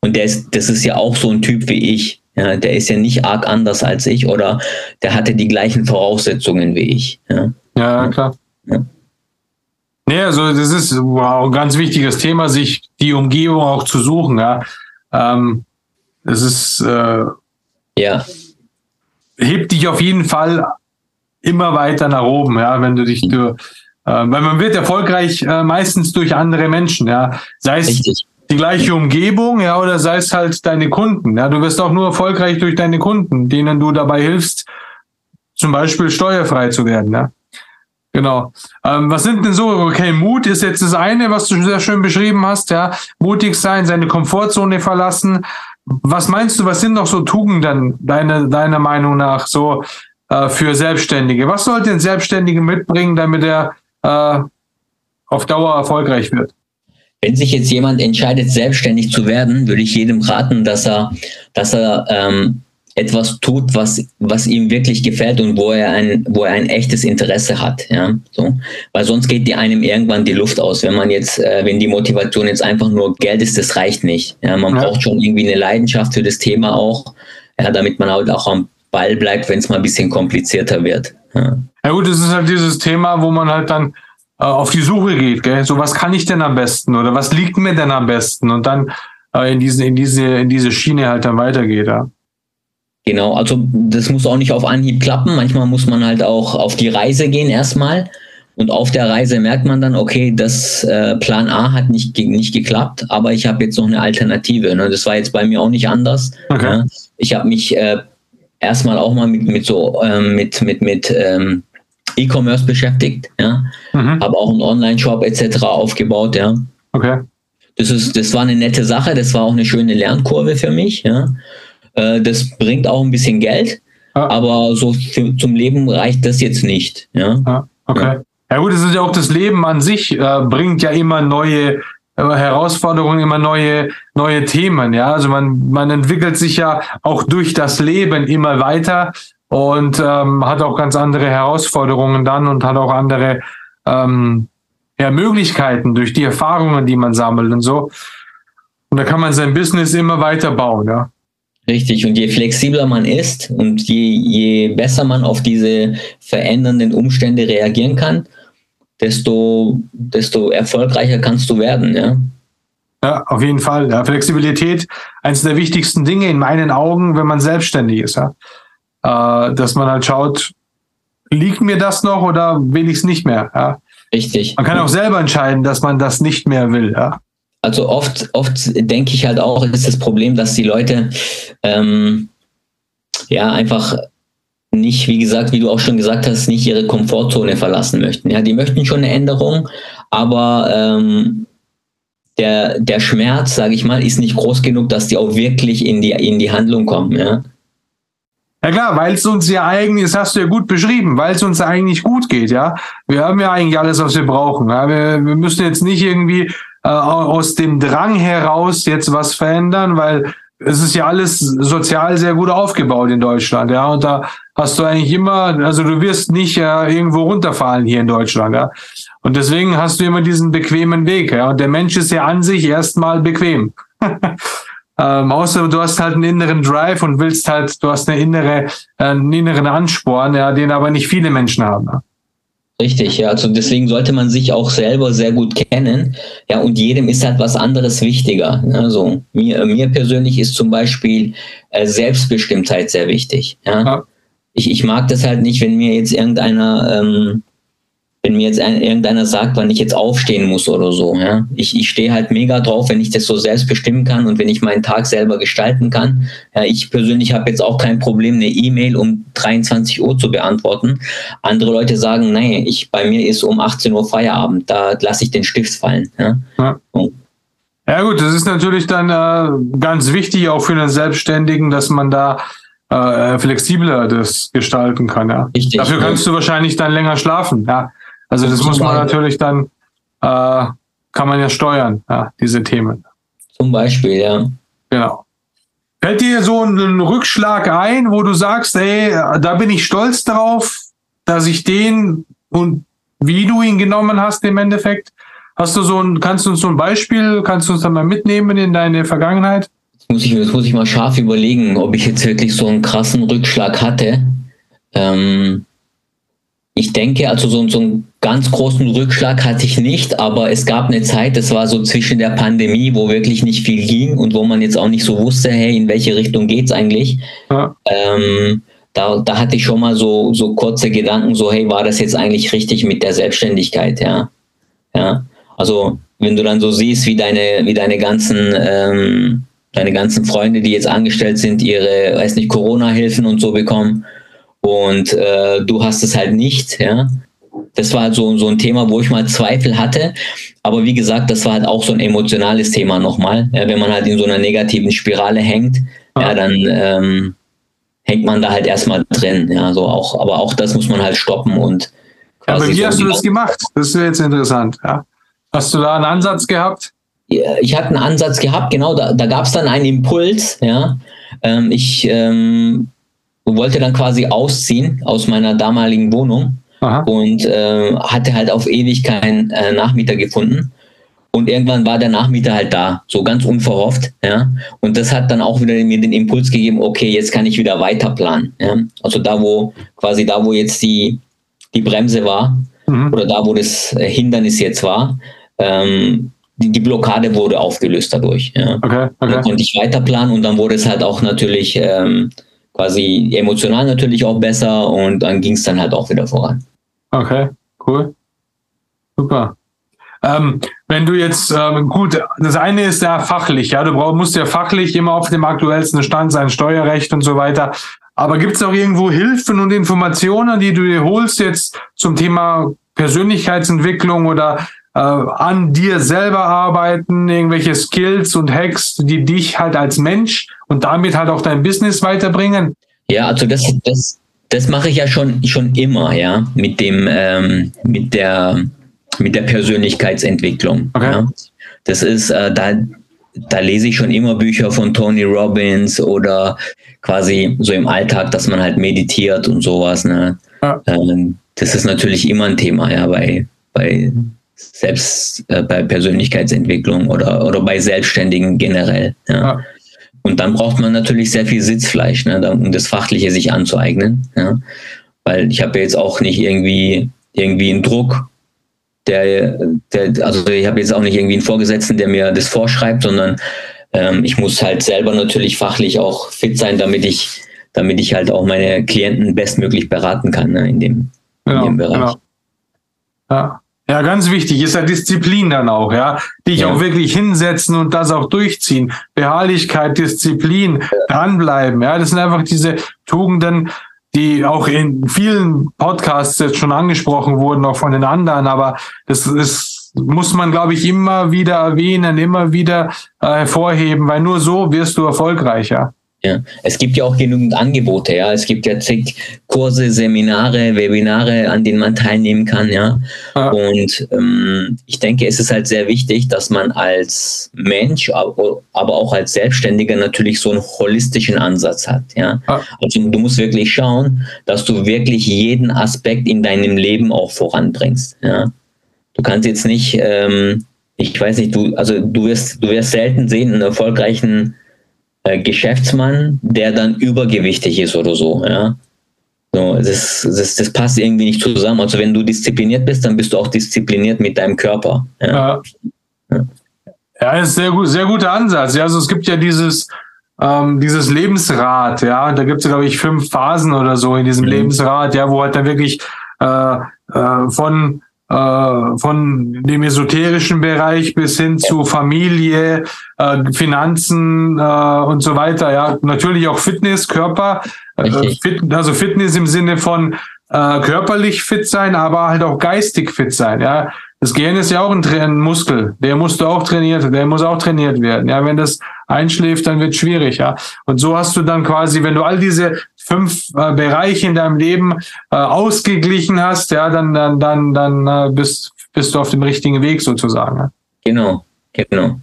Und der ist, das ist ja auch so ein Typ wie ich. Ja? Der ist ja nicht arg anders als ich oder der hatte die gleichen Voraussetzungen wie ich. Ja, ja klar. Ja. Nee, also das ist wow, ein ganz wichtiges Thema, sich die Umgebung auch zu suchen. Ja, ähm, das ist äh, ja hebt dich auf jeden Fall immer weiter nach oben, ja, wenn du dich du, äh, weil man wird erfolgreich äh, meistens durch andere Menschen, ja, sei es Richtig. die gleiche Umgebung, ja, oder sei es halt deine Kunden, ja, du wirst auch nur erfolgreich durch deine Kunden, denen du dabei hilfst, zum Beispiel steuerfrei zu werden, ja. Genau. Ähm, was sind denn so? Okay, Mut ist jetzt das eine, was du sehr schön beschrieben hast, ja. Mutig sein, seine Komfortzone verlassen, was meinst du, was sind noch so Tugenden deiner, deiner Meinung nach so äh, für Selbstständige? Was sollte ein Selbstständiger mitbringen, damit er äh, auf Dauer erfolgreich wird? Wenn sich jetzt jemand entscheidet, selbstständig zu werden, würde ich jedem raten, dass er, dass er ähm, etwas tut, was, was ihm wirklich gefällt und wo er ein, wo er ein echtes Interesse hat, ja, so. Weil sonst geht die einem irgendwann die Luft aus. Wenn man jetzt, äh, wenn die Motivation jetzt einfach nur Geld ist, das reicht nicht. Ja, man ja. braucht schon irgendwie eine Leidenschaft für das Thema auch, ja, damit man halt auch am Ball bleibt, wenn es mal ein bisschen komplizierter wird. Ja. ja gut, das ist halt dieses Thema, wo man halt dann äh, auf die Suche geht, gell? So, was kann ich denn am besten oder was liegt mir denn am besten? Und dann äh, in, diesen, in, diese, in diese Schiene halt dann weitergeht, ja. Genau, also das muss auch nicht auf Anhieb klappen. Manchmal muss man halt auch auf die Reise gehen erstmal. Und auf der Reise merkt man dann, okay, das äh, Plan A hat nicht, nicht geklappt, aber ich habe jetzt noch eine Alternative. Ne? Das war jetzt bei mir auch nicht anders. Okay. Ja? Ich habe mich äh, erstmal auch mal mit, mit so ähm, mit, mit, mit ähm, E-Commerce beschäftigt, ja. Mhm. Habe auch einen Online-Shop etc. aufgebaut, ja. Okay. Das ist, das war eine nette Sache, das war auch eine schöne Lernkurve für mich, ja. Äh, das bringt auch ein bisschen Geld. ja. aber so für, zum Leben reicht das jetzt nicht. Ja, ja okay. Ja. gut, es ist ja auch das Leben an sich, äh, bringt ja immer neue äh, Herausforderungen, immer neue, neue Themen. Ja, also man, man entwickelt sich ja auch durch das Leben immer weiter und ähm, hat auch ganz andere Herausforderungen dann und hat auch andere ähm, ja, Möglichkeiten durch die Erfahrungen, die man sammelt und so. Und da kann man sein Business immer weiter bauen, ja. Richtig, und je flexibler man ist und je, je besser man auf diese verändernden Umstände reagieren kann, desto, desto erfolgreicher kannst du werden, ja. Ja, auf jeden Fall. Ja, Flexibilität, eines der wichtigsten Dinge in meinen Augen, wenn man selbstständig ist. Ja. Äh, dass man halt schaut, liegt mir das noch oder will ich es nicht mehr? Ja. Richtig. Man kann auch selber entscheiden, dass man das nicht mehr will. Ja. Also oft, oft denke ich halt auch, ist das Problem, dass die Leute ähm, ja einfach nicht, wie gesagt, wie du auch schon gesagt hast, nicht ihre Komfortzone verlassen möchten. Ja, die möchten schon eine Änderung, aber ähm, der, der Schmerz, sage ich mal, ist nicht groß genug, dass die auch wirklich in die, in die Handlung kommen. Ja, ja klar, weil es uns ja eigentlich, das hast du ja gut beschrieben, weil es uns eigentlich gut geht, ja. Wir haben ja eigentlich alles, was wir brauchen. Ja? Wir, wir müssen jetzt nicht irgendwie äh, aus dem Drang heraus jetzt was verändern, weil es ist ja alles sozial sehr gut aufgebaut in Deutschland, ja. Und da hast du eigentlich immer, also du wirst nicht äh, irgendwo runterfallen hier in Deutschland, ja. Und deswegen hast du immer diesen bequemen Weg, ja. Und der Mensch ist ja an sich erstmal bequem. <laughs> ähm, außer du hast halt einen inneren Drive und willst halt, du hast eine innere, äh, einen inneren Ansporn, ja, den aber nicht viele Menschen haben. Ja? Richtig, ja. Also deswegen sollte man sich auch selber sehr gut kennen. Ja, und jedem ist halt was anderes wichtiger. Also mir, mir persönlich ist zum Beispiel äh, Selbstbestimmtheit sehr wichtig. Ja. ja. Ich, ich mag das halt nicht, wenn mir jetzt irgendeiner ähm, wenn mir jetzt ein, irgendeiner sagt, wann ich jetzt aufstehen muss oder so. Ja? Ich, ich stehe halt mega drauf, wenn ich das so selbst bestimmen kann und wenn ich meinen Tag selber gestalten kann. Ja, ich persönlich habe jetzt auch kein Problem, eine E-Mail um 23 Uhr zu beantworten. Andere Leute sagen, nee, ich, bei mir ist um 18 Uhr Feierabend, da lasse ich den Stift fallen. Ja? ja. Ja gut, das ist natürlich dann äh, ganz wichtig auch für einen Selbstständigen, dass man da äh, flexibler das gestalten kann. Ja. Richtig, Dafür kannst ja. du wahrscheinlich dann länger schlafen. Ja. Also das muss man natürlich dann, äh, kann man ja steuern, ja, diese Themen. Zum Beispiel, ja. Genau. Fällt dir so ein Rückschlag ein, wo du sagst, ey, da bin ich stolz drauf, dass ich den und wie du ihn genommen hast im Endeffekt? Hast du so ein, kannst du uns so ein Beispiel, kannst du uns da mal mitnehmen in deine Vergangenheit? Jetzt muss ich, jetzt muss ich mal scharf überlegen, ob ich jetzt wirklich so einen krassen Rückschlag hatte. Ähm, ich denke, also so, so einen ganz großen Rückschlag hatte ich nicht, aber es gab eine Zeit, das war so zwischen der Pandemie, wo wirklich nicht viel ging und wo man jetzt auch nicht so wusste, hey, in welche Richtung geht's eigentlich. Ja. Ähm, da, da hatte ich schon mal so, so kurze Gedanken, so, hey, war das jetzt eigentlich richtig mit der Selbstständigkeit, ja. Ja. Also, wenn du dann so siehst, wie deine, wie deine ganzen, ähm, deine ganzen Freunde, die jetzt angestellt sind, ihre, weiß nicht, Corona-Hilfen und so bekommen und äh, du hast es halt nicht, ja. Das war halt so, so ein Thema, wo ich mal Zweifel hatte. Aber wie gesagt, das war halt auch so ein emotionales Thema nochmal. Ja, wenn man halt in so einer negativen Spirale hängt, ja, dann ähm, hängt man da halt erstmal drin. Ja, so auch, aber auch das muss man halt stoppen und aber wie so hast du das gemacht? Das ist jetzt interessant. Ja. Hast du da einen Ansatz gehabt? Ich hatte einen Ansatz gehabt, genau, da, da gab es dann einen Impuls, ja. Ähm, ich ähm, wollte dann quasi ausziehen aus meiner damaligen Wohnung Aha. und äh, hatte halt auf ewig keinen äh, Nachmieter gefunden. Und irgendwann war der Nachmieter halt da, so ganz unverhofft, ja. Und das hat dann auch wieder mir den Impuls gegeben, okay, jetzt kann ich wieder weiter planen. Ja? Also da, wo, quasi da, wo jetzt die, die Bremse war, mhm. oder da, wo das äh, Hindernis jetzt war, ähm, die, die Blockade wurde aufgelöst dadurch. Ja. Okay, okay. Dann konnte ich weiter planen und dann wurde es halt auch natürlich ähm, quasi emotional natürlich auch besser und dann ging es dann halt auch wieder voran. Okay, cool. Super. Ähm, wenn du jetzt, ähm, gut, das eine ist ja fachlich, ja, du brauch, musst ja fachlich immer auf dem aktuellsten Stand sein, Steuerrecht und so weiter. Aber gibt es auch irgendwo Hilfen und Informationen, die du dir holst jetzt zum Thema Persönlichkeitsentwicklung oder äh, an dir selber arbeiten, irgendwelche Skills und Hacks, die dich halt als Mensch und damit halt auch dein Business weiterbringen? Ja, also das, das, das mache ich ja schon, schon immer, ja, mit dem, ähm, mit der, mit der Persönlichkeitsentwicklung. Okay. Ja. Das ist, äh, da, da lese ich schon immer Bücher von Tony Robbins oder quasi so im Alltag, dass man halt meditiert und sowas. Ne? Ja. Ähm, das ist natürlich immer ein Thema, ja, bei, bei selbst äh, bei Persönlichkeitsentwicklung oder, oder bei Selbstständigen generell. Ja. ja. Und dann braucht man natürlich sehr viel Sitzfleisch, ne, um das Fachliche sich anzueignen. Ja. Weil ich habe jetzt auch nicht irgendwie, irgendwie einen Druck, der, der also ich habe jetzt auch nicht irgendwie einen Vorgesetzten, der mir das vorschreibt, sondern ähm, ich muss halt selber natürlich fachlich auch fit sein, damit ich, damit ich halt auch meine Klienten bestmöglich beraten kann ne, in, dem, genau, in dem Bereich. Genau. Ja. Ja, ganz wichtig ist ja Disziplin dann auch, ja. Dich ja. auch wirklich hinsetzen und das auch durchziehen. Beharrlichkeit, Disziplin, dranbleiben, ja. Das sind einfach diese Tugenden, die auch in vielen Podcasts jetzt schon angesprochen wurden, auch von den anderen. Aber das ist, muss man, glaube ich, immer wieder erwähnen, immer wieder äh, hervorheben, weil nur so wirst du erfolgreicher. Ja, es gibt ja auch genügend Angebote, ja. Es gibt ja zig Kurse, Seminare, Webinare, an denen man teilnehmen kann, ja. ja. Und ähm, ich denke, es ist halt sehr wichtig, dass man als Mensch, aber auch als Selbstständiger natürlich so einen holistischen Ansatz hat, ja. ja. Also du musst wirklich schauen, dass du wirklich jeden Aspekt in deinem Leben auch voranbringst, ja. Du kannst jetzt nicht, ähm, ich weiß nicht, du, also du wirst, du wirst selten sehen, einen erfolgreichen äh, Geschäftsmann, der dann übergewichtig ist oder so, ja. So, das, das, das passt irgendwie nicht zusammen. Also wenn du diszipliniert bist, dann bist du auch diszipliniert mit deinem Körper. Ja, ja. ja ist sehr gut, sehr guter Ansatz. Ja, also es gibt ja dieses, ähm, dieses Lebensrad, ja, da gibt es, glaube ich, fünf Phasen oder so in diesem mhm. Lebensrad, ja, wo halt dann wirklich äh, äh, von äh, von dem esoterischen Bereich bis hin zu Familie, äh, Finanzen äh, und so weiter. Ja, natürlich auch Fitness, Körper, äh, fit, also Fitness im Sinne von äh, körperlich fit sein, aber halt auch geistig fit sein. Ja, das Gehirn ist ja auch ein, ein Muskel, der musst du auch trainiert, der muss auch trainiert werden. Ja, wenn das einschläft, dann wird es schwierig. Ja, und so hast du dann quasi, wenn du all diese fünf äh, Bereiche in deinem Leben äh, ausgeglichen hast, ja, dann dann dann dann äh, bist bist du auf dem richtigen Weg sozusagen. Ja? Genau, genau.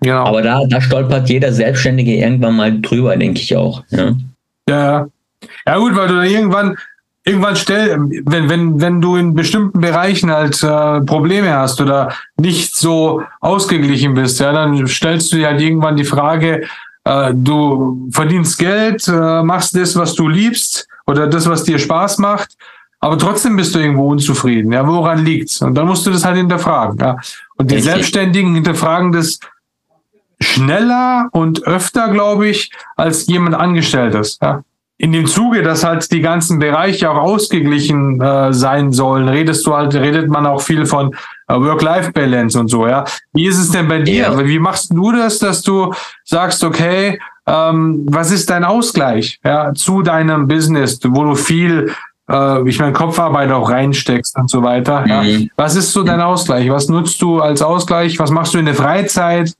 Genau. Aber da, da stolpert jeder Selbstständige irgendwann mal drüber, denke ich auch. Ja. ja. Ja, gut, weil du dann irgendwann irgendwann stell, wenn, wenn, wenn du in bestimmten Bereichen halt äh, Probleme hast oder nicht so ausgeglichen bist, ja, dann stellst du dir halt irgendwann die Frage, äh, du verdienst Geld, äh, machst das, was du liebst oder das, was dir Spaß macht, aber trotzdem bist du irgendwo unzufrieden. Ja, woran liegt's? Und dann musst du das halt hinterfragen. Ja. Und die Selbstständigen hinterfragen das schneller und öfter, glaube ich, als jemand Angestelltes. Ja in dem Zuge, dass halt die ganzen Bereiche auch ausgeglichen äh, sein sollen, redest du halt, redet man auch viel von Work-Life-Balance und so, ja. Wie ist es denn bei dir? Ja. Wie machst du das, dass du sagst, okay, ähm, was ist dein Ausgleich ja, zu deinem Business, wo du viel, äh, ich meine, Kopfarbeit auch reinsteckst und so weiter. Mhm. Ja. Was ist so dein Ausgleich? Was nutzt du als Ausgleich? Was machst du in der Freizeit?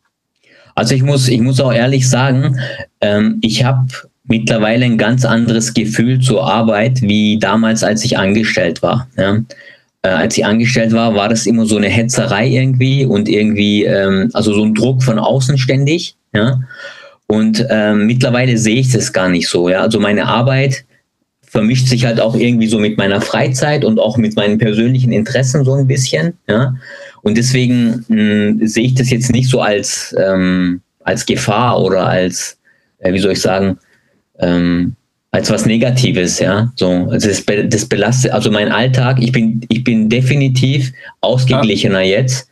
Also ich muss, ich muss auch ehrlich sagen, ähm, ich habe mittlerweile ein ganz anderes Gefühl zur Arbeit wie damals, als ich angestellt war. Ja. Äh, als ich angestellt war, war das immer so eine Hetzerei irgendwie und irgendwie, ähm, also so ein Druck von außen ständig. Ja. Und ähm, mittlerweile sehe ich das gar nicht so. Ja. Also meine Arbeit vermischt sich halt auch irgendwie so mit meiner Freizeit und auch mit meinen persönlichen Interessen so ein bisschen. Ja. Und deswegen mh, sehe ich das jetzt nicht so als, ähm, als Gefahr oder als, äh, wie soll ich sagen, ähm, als was Negatives, ja. So, also das, das belastet, also mein Alltag, ich bin, ich bin definitiv ausgeglichener ja. jetzt,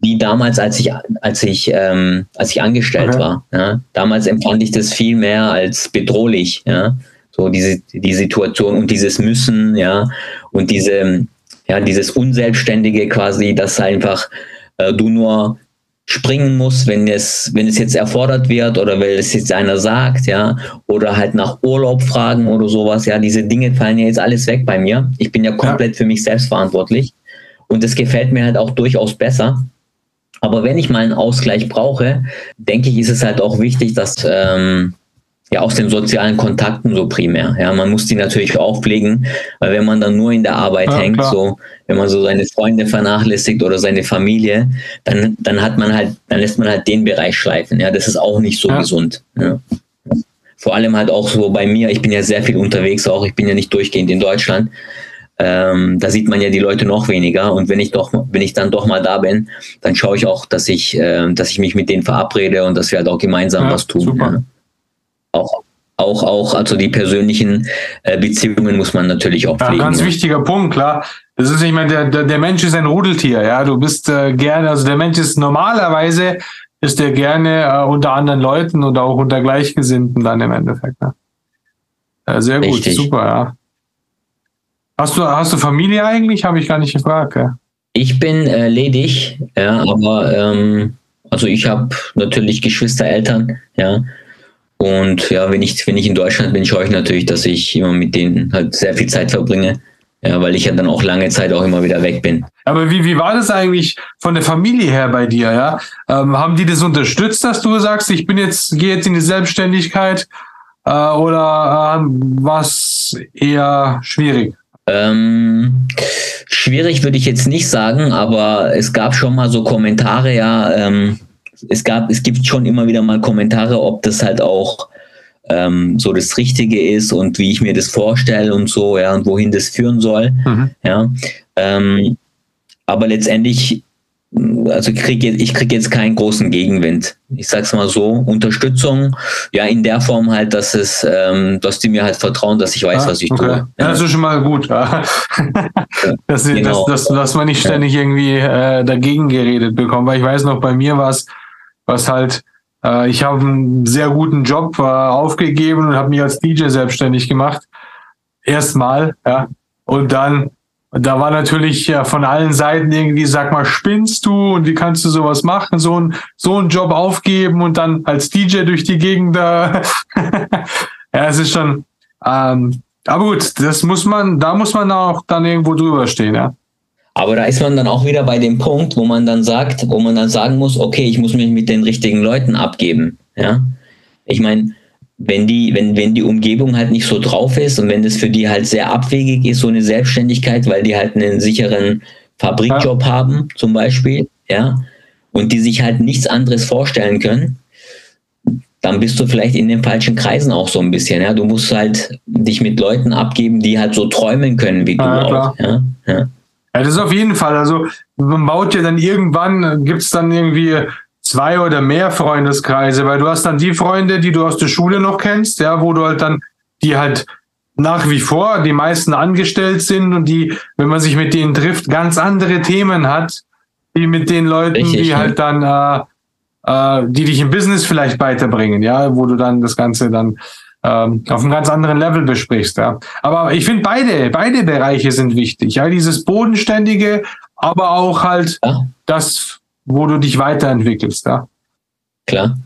wie damals, als ich, als ich, ähm, als ich angestellt okay. war. Ja. Damals empfand ich das viel mehr als bedrohlich, ja. So diese, die Situation und dieses Müssen, ja, und diese, ja, dieses Unselbstständige quasi, dass einfach äh, du nur springen muss, wenn es, wenn es jetzt erfordert wird oder wenn es jetzt einer sagt, ja, oder halt nach Urlaub fragen oder sowas, ja, diese Dinge fallen ja jetzt alles weg bei mir. Ich bin ja komplett ja. für mich selbst verantwortlich und das gefällt mir halt auch durchaus besser. Aber wenn ich mal einen Ausgleich brauche, denke ich, ist es halt auch wichtig, dass, ähm, ja, aus den sozialen Kontakten so primär. Ja, man muss die natürlich auch pflegen, weil wenn man dann nur in der Arbeit ja, hängt, klar. so, wenn man so seine Freunde vernachlässigt oder seine Familie, dann, dann hat man halt, dann lässt man halt den Bereich schleifen. Ja, das ist auch nicht so ja. gesund. Ja. Vor allem halt auch so bei mir, ich bin ja sehr viel unterwegs auch, ich bin ja nicht durchgehend in Deutschland. Ähm, da sieht man ja die Leute noch weniger. Und wenn ich doch, wenn ich dann doch mal da bin, dann schaue ich auch, dass ich, äh, dass ich mich mit denen verabrede und dass wir halt auch gemeinsam was tun. Ja auch auch, auch, also die persönlichen äh, Beziehungen muss man natürlich auch pflegen. Ja, ganz wichtiger Punkt, klar. Das ist, ich meine, der, der, der Mensch ist ein Rudeltier, ja. Du bist äh, gerne, also der Mensch ist normalerweise ist der gerne äh, unter anderen Leuten und auch unter Gleichgesinnten dann im Endeffekt. Ne? Äh, sehr gut, Richtig. super, ja. Hast du, hast du Familie eigentlich? Habe ich gar nicht gefragt. Ja? Ich bin äh, ledig, ja, aber ähm, also ich habe natürlich Geschwister, Eltern, ja. Und ja, wenn ich, wenn ich in Deutschland bin, schaue ich natürlich, dass ich immer mit denen halt sehr viel Zeit verbringe. Ja, weil ich ja dann auch lange Zeit auch immer wieder weg bin. Aber wie, wie war das eigentlich von der Familie her bei dir, ja? Ähm, haben die das unterstützt, dass du sagst, ich bin jetzt, gehe jetzt in die Selbstständigkeit äh, oder äh, war es eher schwierig? Ähm, schwierig würde ich jetzt nicht sagen, aber es gab schon mal so Kommentare, ja, ähm, es gab, es gibt schon immer wieder mal Kommentare, ob das halt auch ähm, so das Richtige ist und wie ich mir das vorstelle und so, ja, und wohin das führen soll. Mhm. Ja. Ähm, aber letztendlich, also ich kriege ich krieg jetzt keinen großen Gegenwind. Ich sag's mal so, Unterstützung, ja, in der Form halt, dass es, ähm, dass die mir halt vertrauen, dass ich weiß, ah, was ich okay. tue. Ja, das ist schon mal gut. Ja. <laughs> dass, genau. dass, dass, dass man nicht ständig irgendwie äh, dagegen geredet bekommt, weil ich weiß noch, bei mir war es was halt, äh, ich habe einen sehr guten Job äh, aufgegeben und habe mich als DJ selbstständig gemacht. Erstmal, ja. Und dann, da war natürlich ja, von allen Seiten irgendwie, sag mal, spinnst du und wie kannst du sowas machen, so, ein, so einen Job aufgeben und dann als DJ durch die Gegend da. <laughs> ja, es ist schon, ähm, aber gut, das muss man, da muss man auch dann irgendwo drüber stehen, ja. Aber da ist man dann auch wieder bei dem Punkt, wo man dann sagt, wo man dann sagen muss, okay, ich muss mich mit den richtigen Leuten abgeben. Ja, ich meine, wenn die, wenn, wenn die Umgebung halt nicht so drauf ist und wenn das für die halt sehr abwegig ist, so eine Selbstständigkeit, weil die halt einen sicheren Fabrikjob ja. haben, zum Beispiel, ja, und die sich halt nichts anderes vorstellen können, dann bist du vielleicht in den falschen Kreisen auch so ein bisschen. Ja, du musst halt dich mit Leuten abgeben, die halt so träumen können wie du ja, auch. Ja, ja. Ja, das ist auf jeden Fall. Also man baut ja dann irgendwann, gibt es dann irgendwie zwei oder mehr Freundeskreise, weil du hast dann die Freunde, die du aus der Schule noch kennst, ja, wo du halt dann, die halt nach wie vor die meisten angestellt sind und die, wenn man sich mit denen trifft, ganz andere Themen hat, wie mit den Leuten, Richtig, die halt dann, äh, äh, die dich im Business vielleicht weiterbringen, ja, wo du dann das Ganze dann ähm, auf einem ganz anderen Level besprichst. Ja. Aber ich finde beide, beide Bereiche sind wichtig. Ja, dieses bodenständige, aber auch halt ja. das, wo du dich weiterentwickelst. Ja. Klar.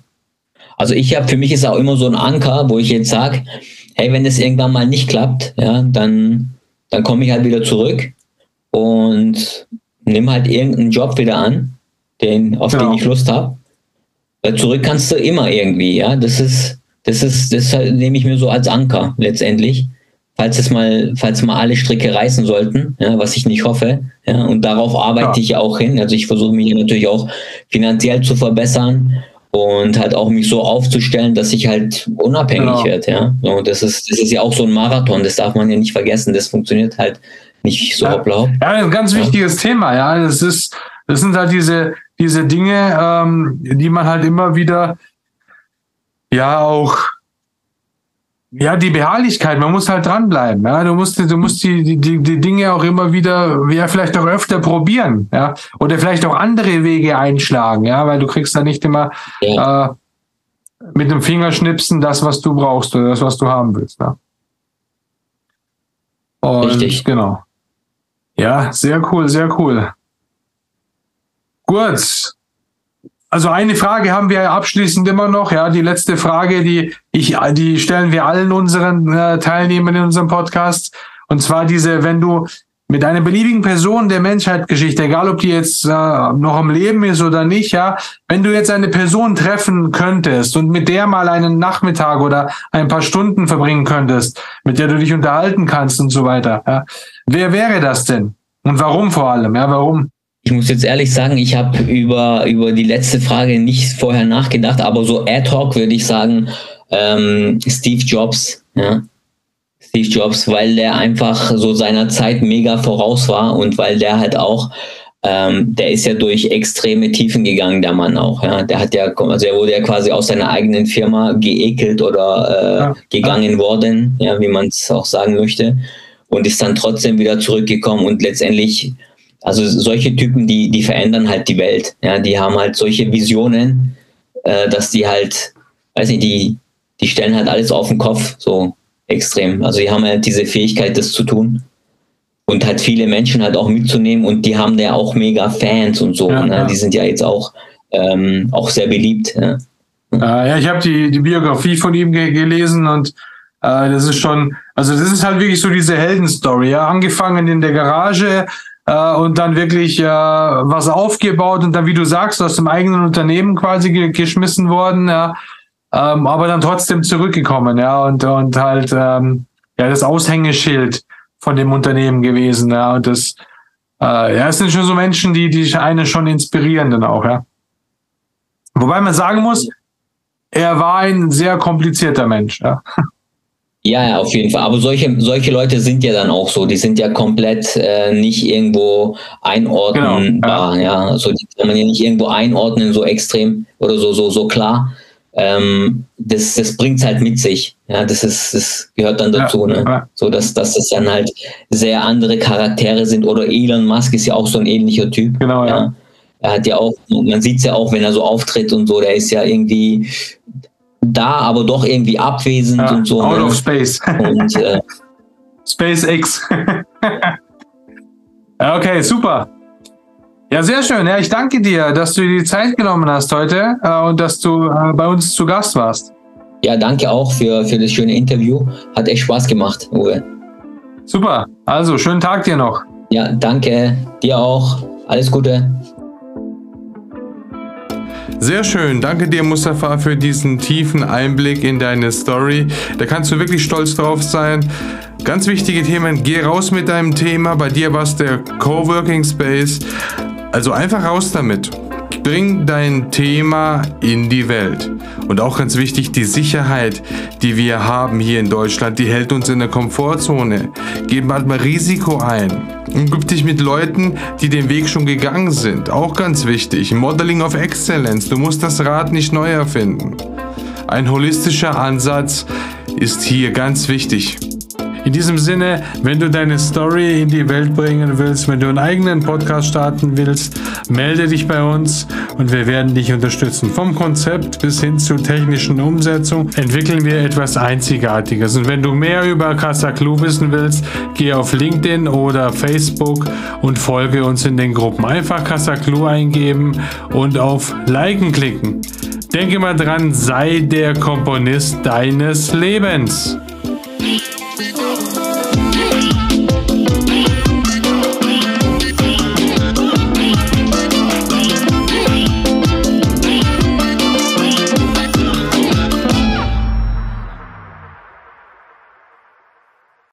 Also ich habe für mich ist auch immer so ein Anker, wo ich jetzt sage, hey, wenn es irgendwann mal nicht klappt, ja, dann dann komme ich halt wieder zurück und nimm halt irgendeinen Job wieder an, den auf genau. den ich Lust habe. Zurück kannst du immer irgendwie, ja. Das ist das ist, das nehme ich mir so als Anker letztendlich. Falls es mal, falls mal alle Stricke reißen sollten, ja, was ich nicht hoffe, ja, und darauf arbeite ja. ich auch hin. Also ich versuche mich natürlich auch finanziell zu verbessern und halt auch mich so aufzustellen, dass ich halt unabhängig genau. werde, ja. Und das ist, das ist ja auch so ein Marathon, das darf man ja nicht vergessen. Das funktioniert halt nicht so ja. blau. Ja, ein ganz wichtiges Thema, ja. Das ist, das sind halt diese, diese Dinge, ähm, die man halt immer wieder ja auch ja, die Beharrlichkeit, man muss halt dranbleiben. Ja, du musst, du musst die, die, die Dinge auch immer wieder, ja, vielleicht auch öfter probieren, ja, oder vielleicht auch andere Wege einschlagen, ja, weil du kriegst da nicht immer äh, mit dem Fingerschnipsen das, was du brauchst oder das, was du haben willst. Ja. Und Richtig. genau. Ja, sehr cool, sehr cool. Gut. Also eine Frage haben wir abschließend immer noch. Ja, die letzte Frage, die ich, die stellen wir allen unseren äh, Teilnehmern in unserem Podcast. Und zwar diese, wenn du mit einer beliebigen Person der Menschheitsgeschichte, egal ob die jetzt äh, noch am Leben ist oder nicht, ja, wenn du jetzt eine Person treffen könntest und mit der mal einen Nachmittag oder ein paar Stunden verbringen könntest, mit der du dich unterhalten kannst und so weiter, ja, wer wäre das denn? Und warum vor allem? Ja, warum? Ich muss jetzt ehrlich sagen, ich habe über, über die letzte Frage nicht vorher nachgedacht, aber so ad hoc würde ich sagen, ähm, Steve Jobs, ja. Steve Jobs, weil der einfach so seiner Zeit mega voraus war und weil der halt auch, ähm, der ist ja durch extreme Tiefen gegangen, der Mann auch. Ja. Der hat ja, also er wurde ja quasi aus seiner eigenen Firma geekelt oder äh, ja. gegangen worden, ja, wie man es auch sagen möchte, und ist dann trotzdem wieder zurückgekommen und letztendlich, also solche Typen, die, die verändern halt die Welt. Ja, die haben halt solche Visionen, äh, dass die halt, weiß nicht, die, die stellen halt alles auf den Kopf, so extrem. Also die haben halt diese Fähigkeit, das zu tun und halt viele Menschen halt auch mitzunehmen und die haben ja auch mega Fans und so. Ja, ne? ja. Die sind ja jetzt auch, ähm, auch sehr beliebt. Ja, äh, ja ich habe die, die Biografie von ihm ge gelesen und äh, das ist schon, also das ist halt wirklich so diese Heldenstory. Ja? Angefangen in der Garage äh, und dann wirklich äh, was aufgebaut und dann, wie du sagst, aus dem eigenen Unternehmen quasi ge geschmissen worden. Ja? ähm, aber dann trotzdem zurückgekommen, ja, und, und halt ähm, ja das Aushängeschild von dem Unternehmen gewesen, ja, und das äh, ja, es sind schon so Menschen, die, die einen schon inspirieren dann auch, ja. Wobei man sagen muss, er war ein sehr komplizierter Mensch, ja. Ja, ja, auf jeden Fall. Aber solche, solche Leute sind ja dann auch so. Die sind ja komplett äh, nicht irgendwo einordnenbar. Genau, ja. ja. Also die kann man ja nicht irgendwo einordnen, so extrem oder so, so, so klar ähm, das, das bringt es halt mit sich. Ja, das ist, das gehört dann dazu, ja, ne? Ja. So dass, dass es dann halt sehr andere Charaktere sind. Oder Elon Musk ist ja auch so ein ähnlicher Typ. Genau, ja. ja. Er hat ja auch, man sieht es ja auch, wenn er so auftritt und so, der ist ja irgendwie da, aber doch irgendwie abwesend und so. Out ne? of space. Und, äh, <laughs> SpaceX. <laughs> okay, super. Ja, sehr schön. Ja, ich danke dir, dass du dir die Zeit genommen hast heute äh, und dass du äh, bei uns zu Gast warst. Ja, danke auch für, für das schöne Interview. Hat echt Spaß gemacht, Uwe. Super. Also, schönen Tag dir noch. Ja, danke. Dir auch. Alles Gute. Sehr schön. Danke dir, Mustafa, für diesen tiefen Einblick in deine Story. Da kannst du wirklich stolz drauf sein. Ganz wichtige Themen. Geh raus mit deinem Thema. Bei dir war es der Coworking Space. Also einfach raus damit. Bring dein Thema in die Welt. Und auch ganz wichtig, die Sicherheit, die wir haben hier in Deutschland, die hält uns in der Komfortzone. Geh mal Risiko ein. Und gib dich mit Leuten, die den Weg schon gegangen sind. Auch ganz wichtig. Modeling of Excellence. Du musst das Rad nicht neu erfinden. Ein holistischer Ansatz ist hier ganz wichtig. In diesem Sinne, wenn du deine Story in die Welt bringen willst, wenn du einen eigenen Podcast starten willst, melde dich bei uns und wir werden dich unterstützen. Vom Konzept bis hin zur technischen Umsetzung entwickeln wir etwas Einzigartiges. Und wenn du mehr über Casa Clue wissen willst, geh auf LinkedIn oder Facebook und folge uns in den Gruppen. Einfach Casa Clue eingeben und auf Liken klicken. Denke mal dran, sei der Komponist deines Lebens.